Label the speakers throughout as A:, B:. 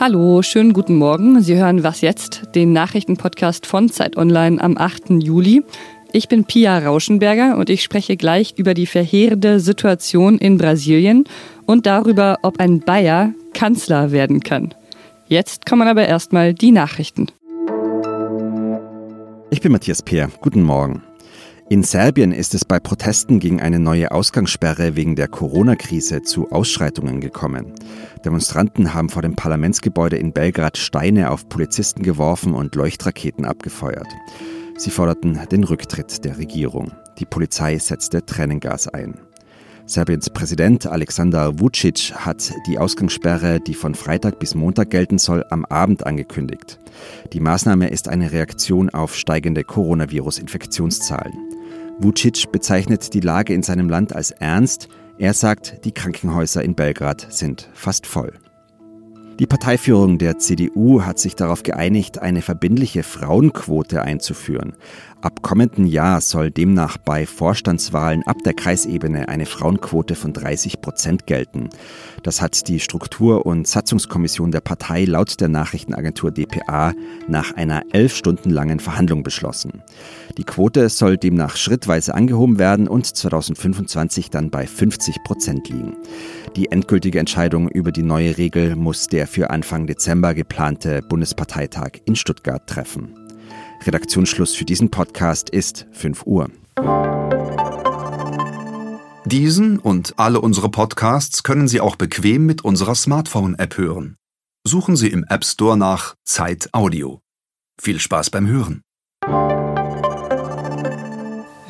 A: Hallo, schönen guten Morgen. Sie hören Was jetzt, den Nachrichtenpodcast von Zeit Online am 8. Juli. Ich bin Pia Rauschenberger und ich spreche gleich über die verheerende Situation in Brasilien und darüber, ob ein Bayer Kanzler werden kann. Jetzt kommen aber erstmal die Nachrichten.
B: Ich bin Matthias Peer. Guten Morgen. In Serbien ist es bei Protesten gegen eine neue Ausgangssperre wegen der Corona-Krise zu Ausschreitungen gekommen. Demonstranten haben vor dem Parlamentsgebäude in Belgrad Steine auf Polizisten geworfen und Leuchtraketen abgefeuert. Sie forderten den Rücktritt der Regierung. Die Polizei setzte Tränengas ein. Serbiens Präsident Alexander Vucic hat die Ausgangssperre, die von Freitag bis Montag gelten soll, am Abend angekündigt. Die Maßnahme ist eine Reaktion auf steigende Coronavirus-Infektionszahlen. Vucic bezeichnet die Lage in seinem Land als ernst. Er sagt, die Krankenhäuser in Belgrad sind fast voll. Die Parteiführung der CDU hat sich darauf geeinigt, eine verbindliche Frauenquote einzuführen. Ab kommenden Jahr soll demnach bei Vorstandswahlen ab der Kreisebene eine Frauenquote von 30 Prozent gelten. Das hat die Struktur- und Satzungskommission der Partei laut der Nachrichtenagentur dpa nach einer elf Stunden langen Verhandlung beschlossen. Die Quote soll demnach schrittweise angehoben werden und 2025 dann bei 50 Prozent liegen. Die endgültige Entscheidung über die neue Regel muss der für Anfang Dezember geplante Bundesparteitag in Stuttgart treffen. Redaktionsschluss für diesen Podcast ist 5 Uhr.
C: Diesen und alle unsere Podcasts können Sie auch bequem mit unserer Smartphone-App hören. Suchen Sie im App Store nach Zeit Audio. Viel Spaß beim Hören.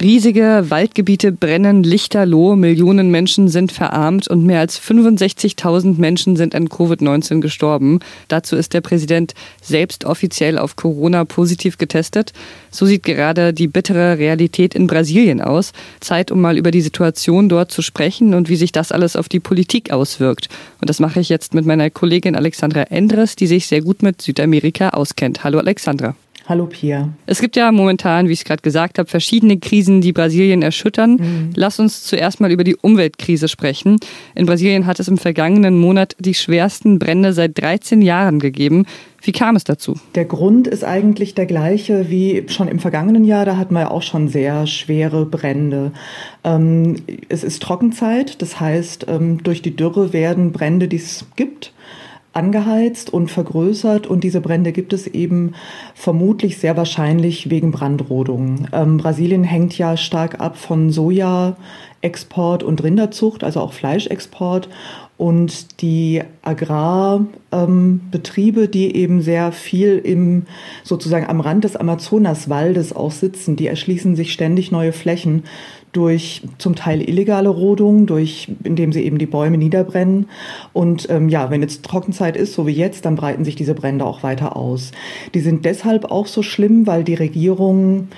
A: Riesige Waldgebiete brennen lichterloh, Millionen Menschen sind verarmt und mehr als 65.000 Menschen sind an Covid-19 gestorben. Dazu ist der Präsident selbst offiziell auf Corona positiv getestet. So sieht gerade die bittere Realität in Brasilien aus. Zeit, um mal über die Situation dort zu sprechen und wie sich das alles auf die Politik auswirkt. Und das mache ich jetzt mit meiner Kollegin Alexandra Endres, die sich sehr gut mit Südamerika auskennt. Hallo Alexandra.
D: Hallo Pia.
A: Es gibt ja momentan, wie ich es gerade gesagt habe, verschiedene Krisen, die Brasilien erschüttern. Mhm. Lass uns zuerst mal über die Umweltkrise sprechen. In Brasilien hat es im vergangenen Monat die schwersten Brände seit 13 Jahren gegeben. Wie kam es dazu?
D: Der Grund ist eigentlich der gleiche wie schon im vergangenen Jahr. Da hatten wir ja auch schon sehr schwere Brände. Ähm, es ist Trockenzeit, das heißt, ähm, durch die Dürre werden Brände, die es gibt, angeheizt und vergrößert und diese Brände gibt es eben vermutlich sehr wahrscheinlich wegen Brandrodung. Ähm, Brasilien hängt ja stark ab von Sojaexport und Rinderzucht, also auch Fleischexport und die Agrarbetriebe, ähm, die eben sehr viel im sozusagen am Rand des Amazonaswaldes auch sitzen, die erschließen sich ständig neue Flächen durch zum Teil illegale Rodung, durch, indem sie eben die Bäume niederbrennen. Und ähm, ja, wenn jetzt Trockenzeit ist, so wie jetzt, dann breiten sich diese Brände auch weiter aus. Die sind deshalb auch so schlimm, weil die Regierung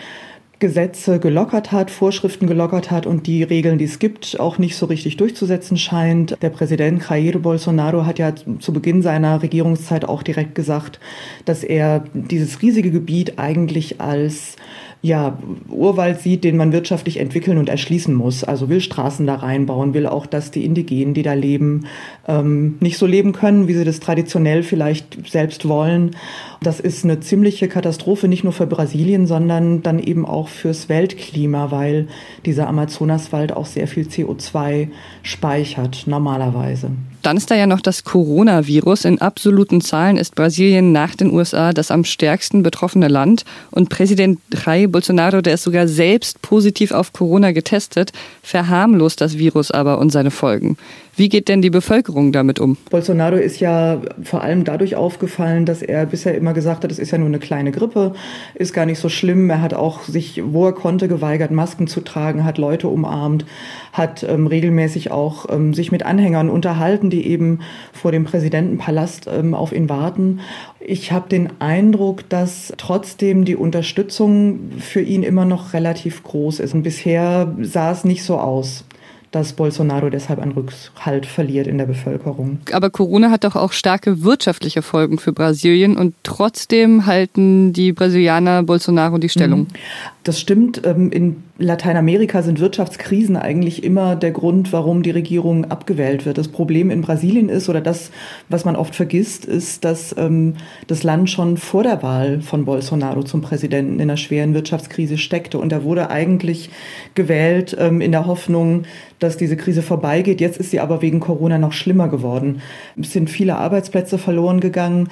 D: Gesetze gelockert hat, Vorschriften gelockert hat und die Regeln, die es gibt, auch nicht so richtig durchzusetzen scheint. Der Präsident Jair Bolsonaro hat ja zu Beginn seiner Regierungszeit auch direkt gesagt, dass er dieses riesige Gebiet eigentlich als ja, Urwald sieht, den man wirtschaftlich entwickeln und erschließen muss. Also will Straßen da reinbauen, will auch, dass die Indigenen, die da leben, ähm, nicht so leben können, wie sie das traditionell vielleicht selbst wollen. Das ist eine ziemliche Katastrophe, nicht nur für Brasilien, sondern dann eben auch fürs Weltklima, weil dieser Amazonaswald auch sehr viel CO2 speichert, normalerweise.
A: Dann ist da ja noch das Coronavirus. In absoluten Zahlen ist Brasilien nach den USA das am stärksten betroffene Land. Und Präsident Jair Bolsonaro, der ist sogar selbst positiv auf Corona getestet, verharmlost das Virus aber und seine Folgen. Wie geht denn die Bevölkerung damit um?
D: Bolsonaro ist ja vor allem dadurch aufgefallen, dass er bisher immer gesagt hat, es ist ja nur eine kleine Grippe, ist gar nicht so schlimm. Er hat auch sich, wo er konnte, geweigert, Masken zu tragen, hat Leute umarmt, hat ähm, regelmäßig auch ähm, sich mit Anhängern unterhalten, die eben vor dem Präsidentenpalast ähm, auf ihn warten. Ich habe den Eindruck, dass trotzdem die Unterstützung für ihn immer noch relativ groß ist. Und bisher sah es nicht so aus dass Bolsonaro deshalb an Rückhalt verliert in der Bevölkerung.
A: Aber Corona hat doch auch starke wirtschaftliche Folgen für Brasilien und trotzdem halten die Brasilianer Bolsonaro die Stellung. Mhm.
D: Das stimmt. Ähm, in Lateinamerika sind Wirtschaftskrisen eigentlich immer der Grund, warum die Regierung abgewählt wird. Das Problem in Brasilien ist, oder das, was man oft vergisst, ist, dass ähm, das Land schon vor der Wahl von Bolsonaro zum Präsidenten in einer schweren Wirtschaftskrise steckte. Und er wurde eigentlich gewählt ähm, in der Hoffnung, dass diese Krise vorbeigeht. Jetzt ist sie aber wegen Corona noch schlimmer geworden. Es sind viele Arbeitsplätze verloren gegangen.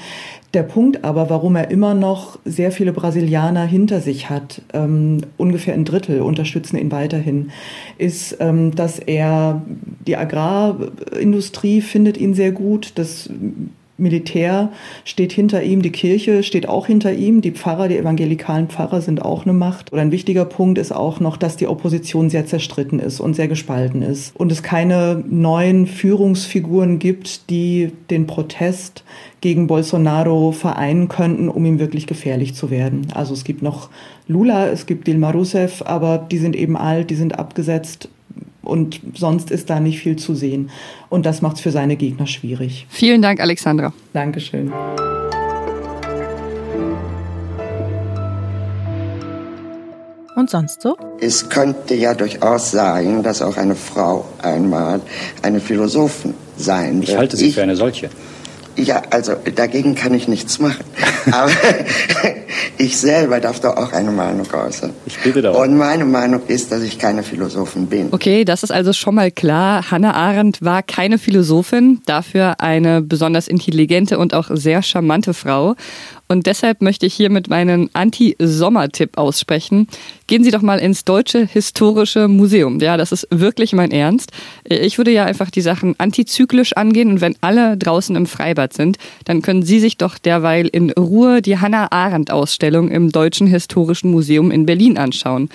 D: Der Punkt aber, warum er immer noch sehr viele Brasilianer hinter sich hat, ähm, ungefähr ein Drittel unterstützen ihn weiterhin, ist, ähm, dass er die Agrarindustrie findet ihn sehr gut. Das Militär steht hinter ihm, die Kirche steht auch hinter ihm, die Pfarrer, die evangelikalen Pfarrer sind auch eine Macht. Oder ein wichtiger Punkt ist auch noch, dass die Opposition sehr zerstritten ist und sehr gespalten ist und es keine neuen Führungsfiguren gibt, die den Protest gegen Bolsonaro vereinen könnten, um ihm wirklich gefährlich zu werden. Also es gibt noch Lula, es gibt Dilma Rousseff, aber die sind eben alt, die sind abgesetzt und sonst ist da nicht viel zu sehen. Und das macht es für seine Gegner schwierig.
A: Vielen Dank, Alexandra.
D: Dankeschön.
A: Und sonst so?
E: Es könnte ja durchaus sein, dass auch eine Frau einmal eine Philosophin sein
F: wird. Ich halte sie ich, für eine solche.
E: Ja, also dagegen kann ich nichts machen. Aber ich selber darf doch auch eine Meinung äußern.
F: Ich bitte darum.
E: Und meine Meinung ist, dass ich keine Philosophin bin.
A: Okay, das ist also schon mal klar. Hannah Arendt war keine Philosophin, dafür eine besonders intelligente und auch sehr charmante Frau. Und deshalb möchte ich hier mit meinem Anti-Sommer-Tipp aussprechen. Gehen Sie doch mal ins Deutsche Historische Museum. Ja, das ist wirklich mein Ernst. Ich würde ja einfach die Sachen antizyklisch angehen und wenn alle draußen im Freibad sind, dann können Sie sich doch derweil in Ruhe die Hannah Arendt-Ausstellung im Deutschen Historischen Museum in Berlin anschauen.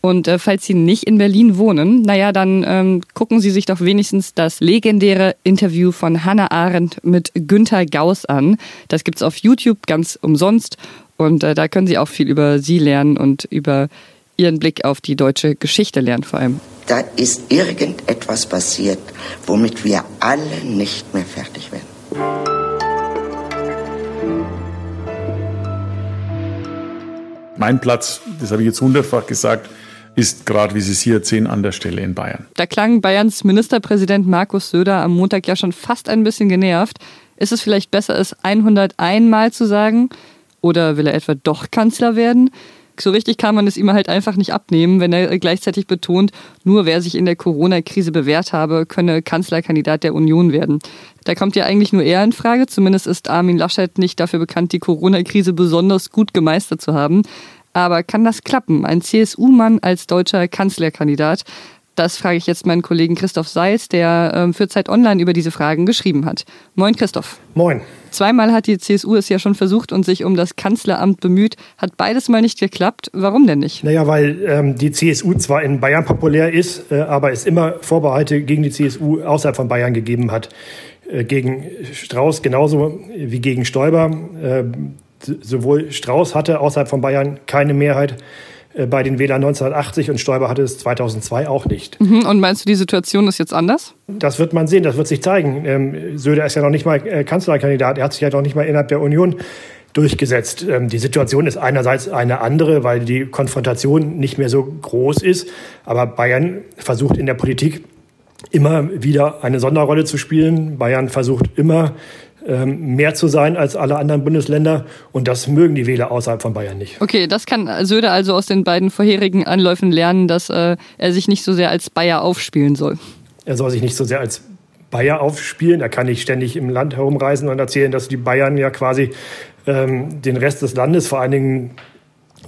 A: Und äh, falls Sie nicht in Berlin wohnen, naja, dann ähm, gucken Sie sich doch wenigstens das legendäre Interview von Hannah Arendt mit Günter Gauss an. Das gibt's auf YouTube ganz umsonst und äh, da können Sie auch viel über sie lernen und über Ihren Blick auf die deutsche Geschichte lernen vor allem.
E: Da ist irgendetwas passiert, womit wir alle nicht mehr fertig werden.
G: Mein Platz, das habe ich jetzt hundertfach gesagt, ist gerade, wie Sie es hier erzählen, an der Stelle in Bayern.
A: Da klang Bayerns Ministerpräsident Markus Söder am Montag ja schon fast ein bisschen genervt. Ist es vielleicht besser, es 101 Mal zu sagen? Oder will er etwa doch Kanzler werden? So richtig kann man es ihm halt einfach nicht abnehmen, wenn er gleichzeitig betont, nur wer sich in der Corona-Krise bewährt habe, könne Kanzlerkandidat der Union werden. Da kommt ja eigentlich nur er in Frage. Zumindest ist Armin Laschet nicht dafür bekannt, die Corona-Krise besonders gut gemeistert zu haben. Aber kann das klappen? Ein CSU-Mann als deutscher Kanzlerkandidat? Das frage ich jetzt meinen Kollegen Christoph Seitz, der ähm, für Zeit Online über diese Fragen geschrieben hat. Moin Christoph.
H: Moin.
A: Zweimal hat die CSU es ja schon versucht und sich um das Kanzleramt bemüht. Hat beides mal nicht geklappt. Warum denn nicht?
H: Naja, weil ähm, die CSU zwar in Bayern populär ist, äh, aber es immer Vorbehalte gegen die CSU außerhalb von Bayern gegeben hat. Äh, gegen Strauß genauso wie gegen Stoiber. Äh, sowohl Strauß hatte außerhalb von Bayern keine Mehrheit äh, bei den Wählern 1980 und Stoiber hatte es 2002 auch nicht.
A: Mhm. Und meinst du, die Situation ist jetzt anders?
H: Das wird man sehen, das wird sich zeigen. Ähm, Söder ist ja noch nicht mal äh, Kanzlerkandidat, er hat sich ja noch nicht mal innerhalb der Union durchgesetzt. Ähm, die Situation ist einerseits eine andere, weil die Konfrontation nicht mehr so groß ist, aber Bayern versucht in der Politik immer wieder eine Sonderrolle zu spielen. Bayern versucht immer mehr zu sein als alle anderen Bundesländer. Und das mögen die Wähler außerhalb von Bayern nicht.
A: Okay, das kann Söder also aus den beiden vorherigen Anläufen lernen, dass äh, er sich nicht so sehr als Bayer aufspielen soll.
H: Er soll sich nicht so sehr als Bayer aufspielen. Er kann nicht ständig im Land herumreisen und erzählen, dass die Bayern ja quasi ähm, den Rest des Landes, vor allen Dingen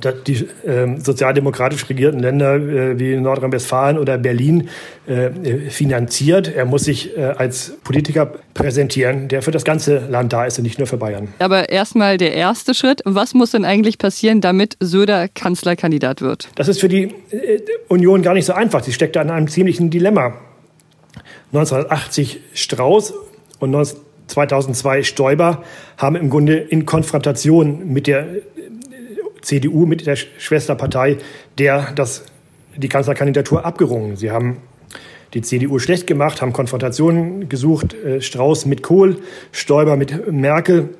H: die äh, sozialdemokratisch regierten Länder äh, wie Nordrhein-Westfalen oder Berlin äh, finanziert. Er muss sich äh, als Politiker präsentieren, der für das ganze Land da ist und nicht nur für Bayern.
A: Aber erstmal der erste Schritt. Was muss denn eigentlich passieren, damit Söder Kanzlerkandidat wird?
H: Das ist für die äh, Union gar nicht so einfach. Sie steckt da in einem ziemlichen Dilemma. 1980 Strauß und 2002 Stoiber haben im Grunde in Konfrontation mit der CDU mit der Schwesterpartei der das, die Kanzlerkandidatur abgerungen. Sie haben die CDU schlecht gemacht, haben Konfrontationen gesucht, äh, Strauß mit Kohl, Stoiber mit Merkel,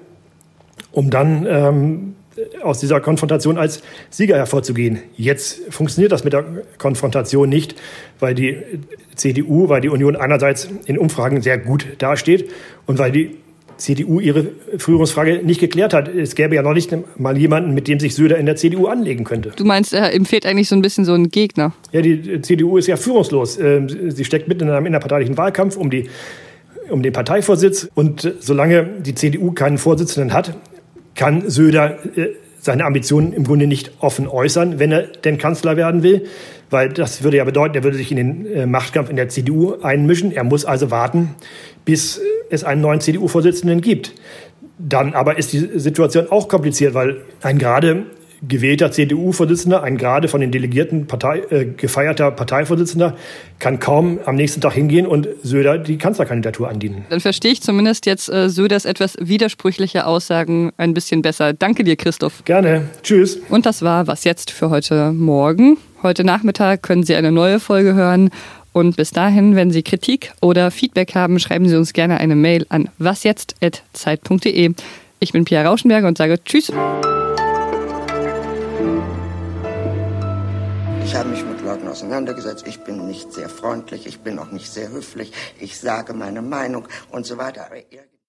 H: um dann ähm, aus dieser Konfrontation als Sieger hervorzugehen. Jetzt funktioniert das mit der Konfrontation nicht, weil die CDU, weil die Union einerseits in Umfragen sehr gut dasteht und weil die CDU ihre Führungsfrage nicht geklärt hat. Es gäbe ja noch nicht mal jemanden, mit dem sich Söder in der CDU anlegen könnte.
A: Du meinst, er empfiehlt eigentlich so ein bisschen so einen Gegner?
H: Ja, die CDU ist ja führungslos. Ähm, sie steckt mitten in einem innerparteilichen Wahlkampf um die um den Parteivorsitz. Und solange die CDU keinen Vorsitzenden hat, kann Söder äh, seine Ambitionen im Grunde nicht offen äußern, wenn er denn Kanzler werden will, weil das würde ja bedeuten, er würde sich in den äh, Machtkampf in der CDU einmischen. Er muss also warten, bis es einen neuen CDU-Vorsitzenden gibt. Dann aber ist die Situation auch kompliziert, weil ein gerade gewählter CDU-Vorsitzender, ein gerade von den Delegierten Partei, äh, gefeierter Parteivorsitzender, kann kaum am nächsten Tag hingehen und Söder die Kanzlerkandidatur andienen.
A: Dann verstehe ich zumindest jetzt äh, Söders etwas widersprüchliche Aussagen ein bisschen besser. Danke dir, Christoph.
H: Gerne. Tschüss.
A: Und das war was jetzt für heute Morgen. Heute Nachmittag können Sie eine neue Folge hören. Und bis dahin, wenn Sie Kritik oder Feedback haben, schreiben Sie uns gerne eine Mail an wasjetzt.zeit.de. Ich bin Pia Rauschenberger und sage Tschüss.
E: Ich habe mich mit Leuten auseinandergesetzt. Ich bin nicht sehr freundlich, ich bin auch nicht sehr höflich. Ich sage meine Meinung und so weiter.